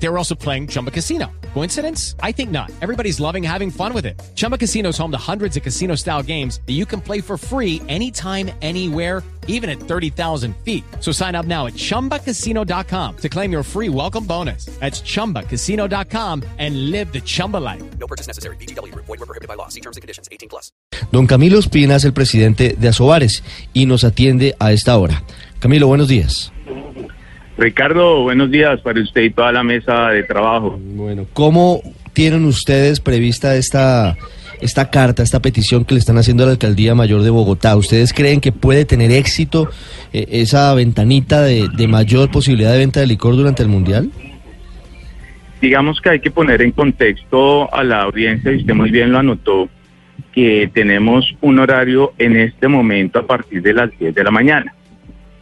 They were also playing Chumba Casino. Coincidence? I think not. Everybody's loving having fun with it. Chumba Casino is home to hundreds of casino style games that you can play for free anytime, anywhere, even at 30,000 feet. So sign up now at chumbacasino.com to claim your free welcome bonus. That's chumbacasino.com and live the Chumba life. No purchase necessary. BGW. Void were prohibited by law. See terms and conditions. 18 plus. Don Camilo Espina es el presidente de Asobares y nos atiende a esta hora. Camilo, buenos días. Ricardo, buenos días para usted y toda la mesa de trabajo. Bueno, ¿cómo tienen ustedes prevista esta, esta carta, esta petición que le están haciendo a la Alcaldía Mayor de Bogotá? ¿Ustedes creen que puede tener éxito eh, esa ventanita de, de mayor posibilidad de venta de licor durante el Mundial? Digamos que hay que poner en contexto a la audiencia, y usted muy bien lo anotó, que tenemos un horario en este momento a partir de las 10 de la mañana.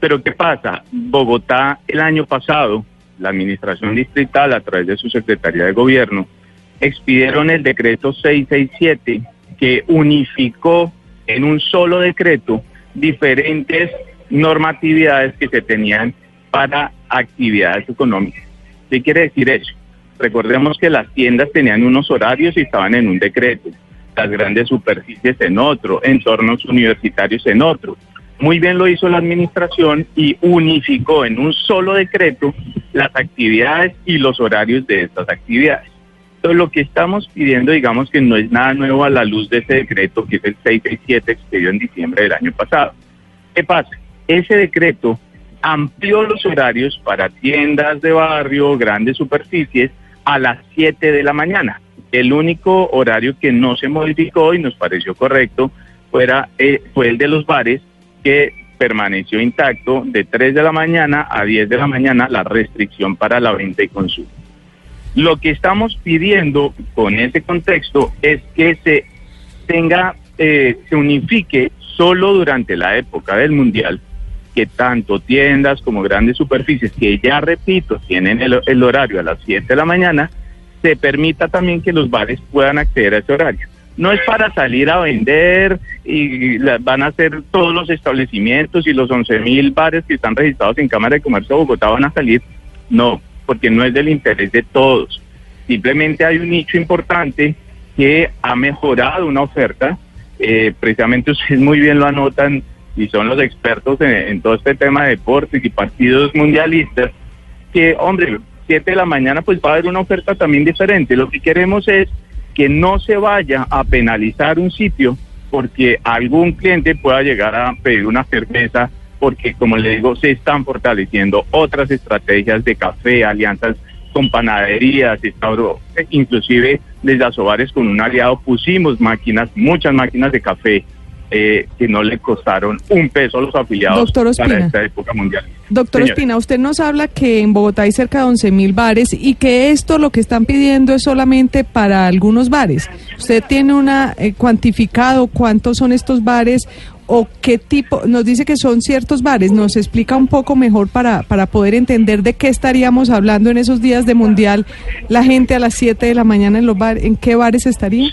Pero ¿qué pasa? Bogotá el año pasado, la administración distrital a través de su Secretaría de Gobierno, expidieron el decreto 667 que unificó en un solo decreto diferentes normatividades que se tenían para actividades económicas. ¿Qué quiere decir eso? Recordemos que las tiendas tenían unos horarios y estaban en un decreto, las grandes superficies en otro, entornos universitarios en otro. Muy bien lo hizo la administración y unificó en un solo decreto las actividades y los horarios de estas actividades. Entonces lo que estamos pidiendo, digamos que no es nada nuevo a la luz de ese decreto, que es el 667 expedido en diciembre del año pasado. ¿Qué pasa? Ese decreto amplió los horarios para tiendas de barrio, grandes superficies, a las 7 de la mañana. El único horario que no se modificó y nos pareció correcto fuera, eh, fue el de los bares, que permaneció intacto de 3 de la mañana a 10 de la mañana la restricción para la venta y consumo. Lo que estamos pidiendo con ese contexto es que se tenga, eh, se unifique solo durante la época del Mundial, que tanto tiendas como grandes superficies, que ya repito, tienen el, el horario a las 7 de la mañana, se permita también que los bares puedan acceder a ese horario. No es para salir a vender y van a ser todos los establecimientos y los 11 mil bares que están registrados en Cámara de Comercio de Bogotá van a salir. No, porque no es del interés de todos. Simplemente hay un nicho importante que ha mejorado una oferta. Eh, precisamente ustedes muy bien lo anotan y son los expertos en, en todo este tema de deportes y partidos mundialistas. Que, hombre, 7 de la mañana pues va a haber una oferta también diferente. Lo que queremos es que no se vaya a penalizar un sitio porque algún cliente pueda llegar a pedir una cerveza porque, como le digo, se están fortaleciendo otras estrategias de café, alianzas con panaderías, eh, inclusive desde Asobares con un aliado pusimos máquinas, muchas máquinas de café eh, que no le costaron un peso a los afiliados Doctor para Ospina. esta época mundial. Doctor Señora. Espina, usted nos habla que en Bogotá hay cerca de 11 mil bares y que esto lo que están pidiendo es solamente para algunos bares. ¿Usted tiene una eh, cuantificado cuántos son estos bares o qué tipo? Nos dice que son ciertos bares. ¿Nos explica un poco mejor para, para poder entender de qué estaríamos hablando en esos días de mundial? La gente a las 7 de la mañana en los bares, ¿en qué bares estaría?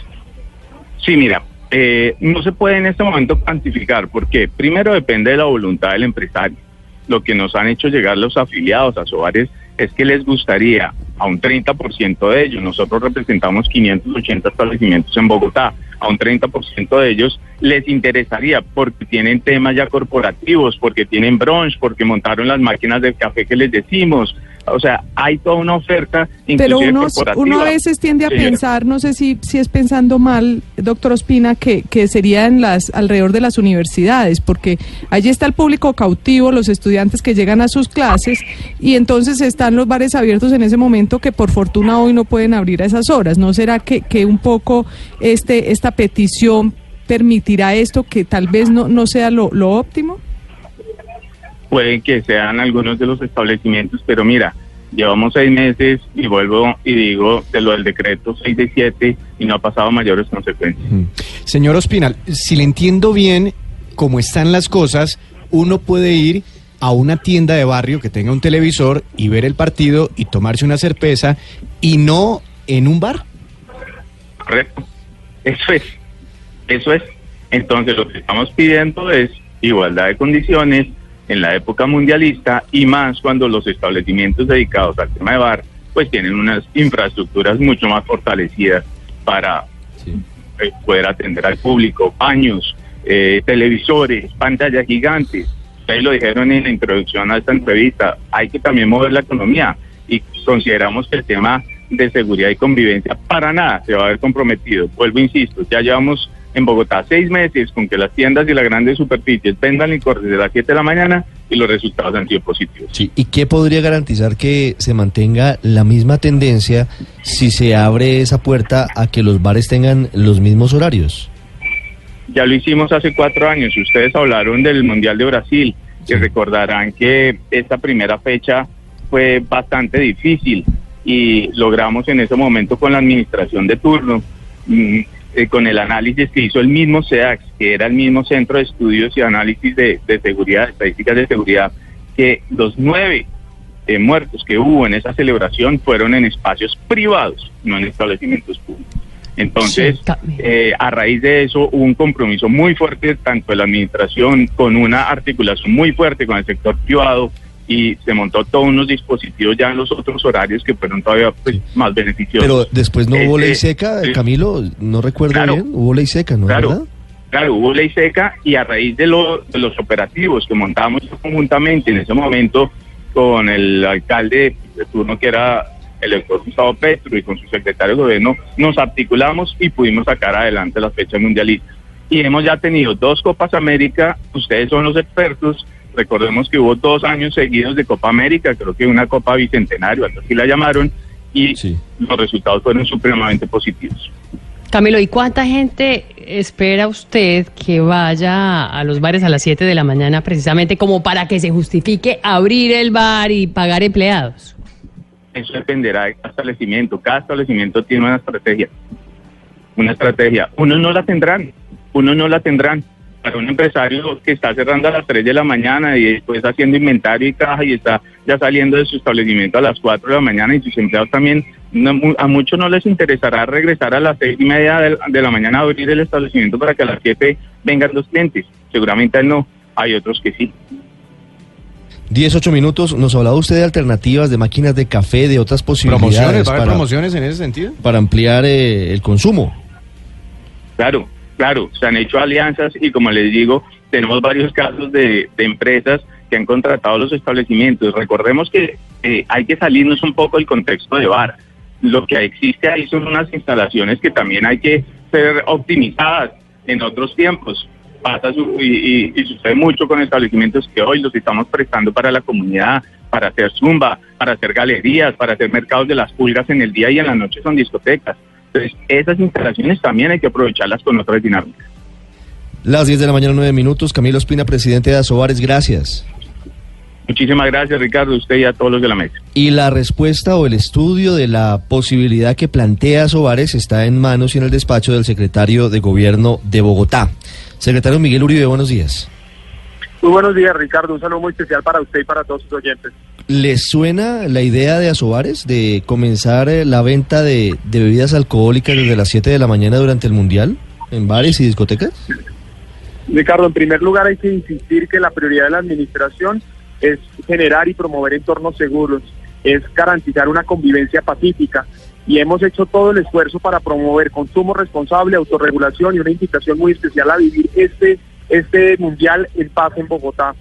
Sí, mira, eh, no se puede en este momento cuantificar porque primero depende de la voluntad del empresario. Lo que nos han hecho llegar los afiliados a Sobares es que les gustaría a un 30% de ellos, nosotros representamos 580 establecimientos en Bogotá, a un 30% de ellos les interesaría porque tienen temas ya corporativos, porque tienen brunch, porque montaron las máquinas del café que les decimos. O sea, hay toda una oferta Pero inclusive uno, a veces tiende a Señora. pensar, no sé si, si es pensando mal, doctor Ospina, que, que sería en las, alrededor de las universidades, porque allí está el público cautivo, los estudiantes que llegan a sus clases, y entonces están los bares abiertos en ese momento que por fortuna hoy no pueden abrir a esas horas. ¿No será que, que un poco este, esta petición permitirá esto que tal vez no, no sea lo, lo óptimo? Pueden que sean algunos de los establecimientos, pero mira, llevamos seis meses y vuelvo y digo de lo del decreto 6 de 7 y no ha pasado mayores consecuencias. Señor Ospinal, si le entiendo bien cómo están las cosas, uno puede ir a una tienda de barrio que tenga un televisor y ver el partido y tomarse una cerveza y no en un bar. ¿Correcto? Eso es. Eso es. Entonces lo que estamos pidiendo es igualdad de condiciones en la época mundialista y más cuando los establecimientos dedicados al tema de bar pues tienen unas infraestructuras mucho más fortalecidas para eh, poder atender al público, baños, eh, televisores, pantallas gigantes. Ustedes lo dijeron en la introducción a esta entrevista, hay que también mover la economía y consideramos que el tema de seguridad y convivencia para nada se va a ver comprometido. Vuelvo, insisto, ya llevamos en Bogotá seis meses con que las tiendas y las grandes superficies vendan licor desde las 7 de la mañana y los resultados han sido positivos. Sí, ¿y qué podría garantizar que se mantenga la misma tendencia si se abre esa puerta a que los bares tengan los mismos horarios? Ya lo hicimos hace cuatro años. Ustedes hablaron del Mundial de Brasil, que recordarán que esta primera fecha fue bastante difícil y logramos en ese momento con la administración de turno, mm, eh, con el análisis que hizo el mismo SEAX, que era el mismo Centro de Estudios y Análisis de, de Seguridad, Estadísticas de Seguridad, que los nueve eh, muertos que hubo en esa celebración fueron en espacios privados, no en establecimientos públicos. Entonces, Sí, eh, a raíz de eso hubo un compromiso muy fuerte tanto de la administración con una articulación muy fuerte con el sector privado y se montó todos unos dispositivos ya en los otros horarios que fueron todavía pues, más beneficiosos. Pero después no hubo Eh, ley eh, seca, sí. Camilo, no recuerdo Claro. bien, hubo ley seca, ¿no? Claro. ¿verdad? Claro, hubo ley seca y a raíz de, lo- de los operativos que montamos conjuntamente en ese momento con el alcalde de turno que era el doctor Gustavo Petro y con su secretario de gobierno, nos articulamos y pudimos sacar adelante las fechas mundialistas. Y hemos ya tenido dos Copas América, ustedes son los expertos, recordemos que hubo dos años seguidos de Copa América, creo que una Copa Bicentenario, así la llamaron, y Sí. los resultados fueron supremamente positivos. Camilo, ¿y cuánta gente espera usted que vaya a los bares a las 7 de la mañana precisamente como para que se justifique abrir el bar y pagar empleados? Eso dependerá de cada establecimiento. Cada establecimiento tiene una estrategia. Una estrategia. Unos no la tendrán, unos no la tendrán. Para un empresario que está cerrando a las 3 de la mañana y después haciendo inventario y caja y está ya saliendo de su establecimiento a las 4 de la mañana y sus empleados también, no- a muchos no les interesará regresar a las 6 y media de, de la mañana a abrir el establecimiento para que a las 7 vengan los clientes. Seguramente no. Hay otros que sí. 10, 8 minutos, nos hablaba usted de alternativas, de máquinas de café, de otras ¿Promociones? posibilidades ¿Va a haber para, promociones en ese sentido? para ampliar eh, el consumo. Claro, claro, se han hecho alianzas y como les digo, tenemos varios casos de, empresas que han contratado los establecimientos. Recordemos que eh, hay que salirnos un poco del contexto de bar. Lo que existe ahí son unas instalaciones que también hay que ser optimizadas en otros tiempos. Pasa y, y- y sucede mucho con establecimientos que hoy los estamos prestando para la comunidad, para hacer zumba, para hacer galerías, para hacer mercados de las pulgas en el día y en la noche son discotecas. Entonces, esas instalaciones también hay que aprovecharlas con otras dinámicas. Las 10 de la mañana, 9 minutos. Camilo Espina, presidente de Asobares, gracias. Muchísimas gracias, Ricardo, a usted y a todos los de la mesa. Y la respuesta o el estudio de la posibilidad que plantea Sobares está en manos y en el despacho del secretario de Gobierno de Bogotá. Secretario Miguel Uribe, buenos días. Muy buenos días, Ricardo. Un saludo muy especial para usted y para todos sus oyentes. ¿Les suena la idea de Asobares de comenzar eh, la venta de, bebidas alcohólicas desde las 7 de la mañana durante el Mundial en bares y discotecas? Ricardo, en primer lugar hay que insistir que la prioridad de la administración es generar y promover entornos seguros, es garantizar una convivencia pacífica y hemos hecho todo el esfuerzo para promover consumo responsable, autorregulación y una invitación muy especial a vivir este, este mundial en paz en Bogotá.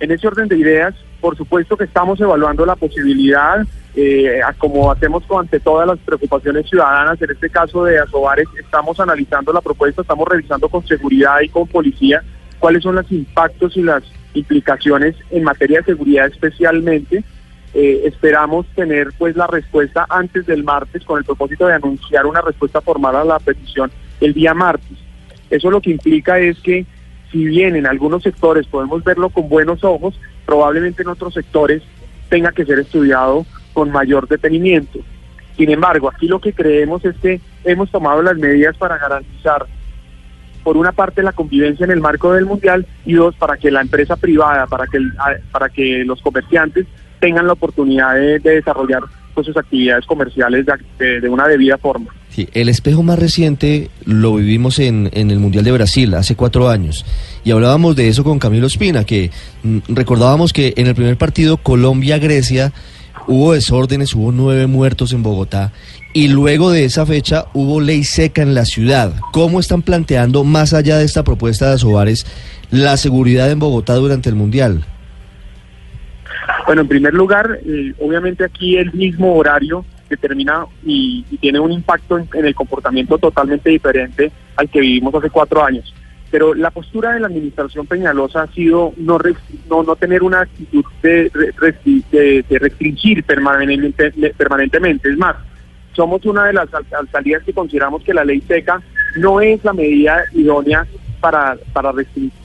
En ese orden de ideas, por supuesto que estamos evaluando la posibilidad, eh, como hacemos con ante todas las preocupaciones ciudadanas, en este caso de Asobares, estamos analizando la propuesta, estamos revisando con seguridad y con policía cuáles son los impactos y las implicaciones en materia de seguridad especialmente. Eh, esperamos tener pues la respuesta antes del martes con el propósito de anunciar una respuesta formal a la petición el día martes. Eso lo que implica es que si bien en algunos sectores podemos verlo con buenos ojos, probablemente en otros sectores tenga que ser estudiado con mayor detenimiento. Sin embargo, aquí lo que creemos es que hemos tomado las medidas para garantizar, por una parte, la convivencia en el marco del Mundial y dos, para que la empresa privada, para que, para que los comerciantes tengan la oportunidad de, de desarrollar pues, sus actividades comerciales de una debida forma. El espejo más reciente lo vivimos en, en el Mundial de Brasil hace cuatro años y hablábamos de eso con Camilo Espina, que mm, recordábamos que en el primer partido Colombia-Grecia hubo desórdenes, hubo nueve muertos en Bogotá y luego de esa fecha hubo ley seca en la ciudad. ¿Cómo están planteando, más allá de esta propuesta de Asobares, la seguridad en Bogotá durante el Mundial? Bueno, en primer lugar, eh, obviamente aquí el mismo horario determina y, y tiene un impacto en, en el comportamiento totalmente diferente al que vivimos hace cuatro años. Pero la postura de la administración Peñalosa ha sido no, no, no tener una actitud de, de- de restringir permanentemente, permanentemente. Es más, somos una de las al- alcaldías que consideramos que la ley seca no es la medida idónea para, para,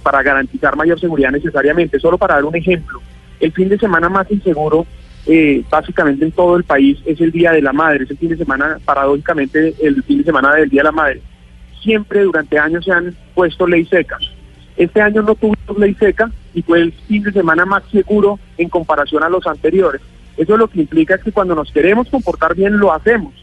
para garantizar mayor seguridad necesariamente. Solo para dar un ejemplo, el fin de semana más inseguro eh, básicamente en todo el país es el Día de la Madre, es el fin de semana, paradójicamente, el fin de semana del Día de la Madre. Siempre durante años se han puesto ley seca. Este año no tuvimos ley seca y fue el fin de semana más seguro en comparación a los anteriores. Eso lo que implica es que cuando nos queremos comportar bien lo hacemos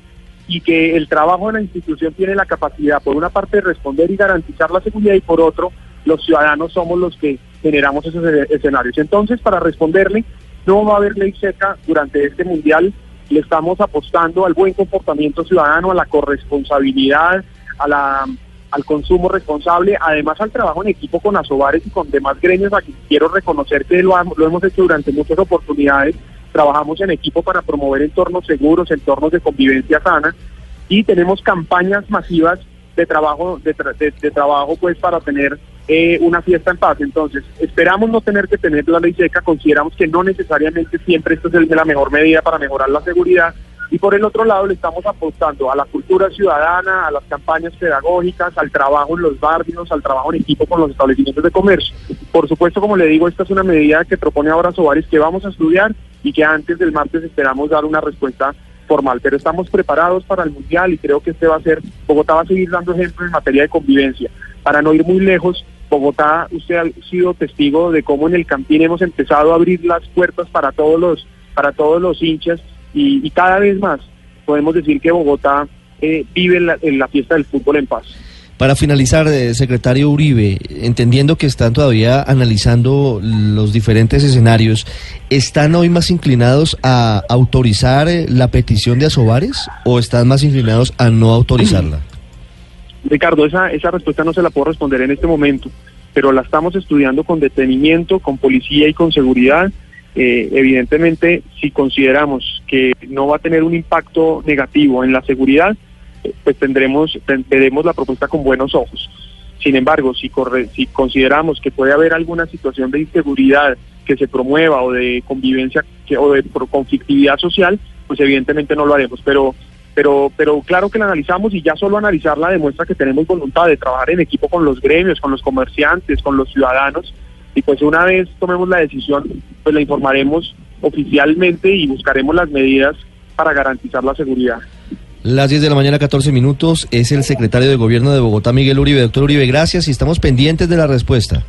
y que el trabajo de la institución tiene la capacidad, por una parte, de responder y garantizar la seguridad y por otro, los ciudadanos somos los que generamos esos escenarios. Entonces, para responderle, no va a haber ley seca durante este mundial. Le estamos apostando al buen comportamiento ciudadano, a la corresponsabilidad, a la, al consumo responsable, además al trabajo en equipo con Asobares y con demás gremios. Aquí quiero reconocer que lo, lo hemos hecho durante muchas oportunidades. Trabajamos en equipo para promover entornos seguros, entornos de convivencia sana y tenemos campañas masivas de trabajo de, tra- de trabajo pues para tener eh, una fiesta en paz. Entonces esperamos no tener que tener la ley seca consideramos que no necesariamente siempre esto es la mejor medida para mejorar la seguridad. Y por el otro lado le estamos apostando a la cultura ciudadana a las campañas pedagógicas al trabajo en los barrios al trabajo en equipo con los establecimientos de comercio. Por supuesto como le digo esta es una medida que propone ahora Sobares que vamos a estudiar y que antes del martes esperamos dar una respuesta formal, pero estamos preparados para el Mundial y creo que este va a ser, Bogotá va a seguir dando ejemplo en materia de convivencia. Para no ir muy lejos, Bogotá, usted ha sido testigo de cómo en el Campín hemos empezado a abrir las puertas para todos los, para todos los hinchas y, cada vez más podemos decir que Bogotá eh, vive en la, en la fiesta del fútbol en paz. Para finalizar, eh, secretario Uribe, entendiendo que están todavía analizando los diferentes escenarios, ¿están hoy más inclinados a autorizar eh, la petición de Asobares o están más inclinados a no autorizarla? Ricardo, esa, esa respuesta no se la puedo responder en este momento, pero la estamos estudiando con detenimiento, con policía y con seguridad. Eh, evidentemente, si consideramos que no va a tener un impacto negativo en la seguridad, eh, pues tendremos, ten- veremos la propuesta con buenos ojos. Sin embargo, si, corre, si consideramos que puede haber alguna situación de inseguridad que se promueva o de convivencia que, o de conflictividad social, pues evidentemente no lo haremos. Pero pero pero claro que la analizamos y ya solo analizarla demuestra que tenemos voluntad de trabajar en equipo con los gremios, con los comerciantes, con los ciudadanos y pues una vez tomemos la decisión, pues la informaremos oficialmente y buscaremos las medidas para garantizar la seguridad. Las 10 de la mañana, 14 minutos, es el secretario de Gobierno de Bogotá, Miguel Uribe. Doctor Uribe, gracias y estamos pendientes de la respuesta.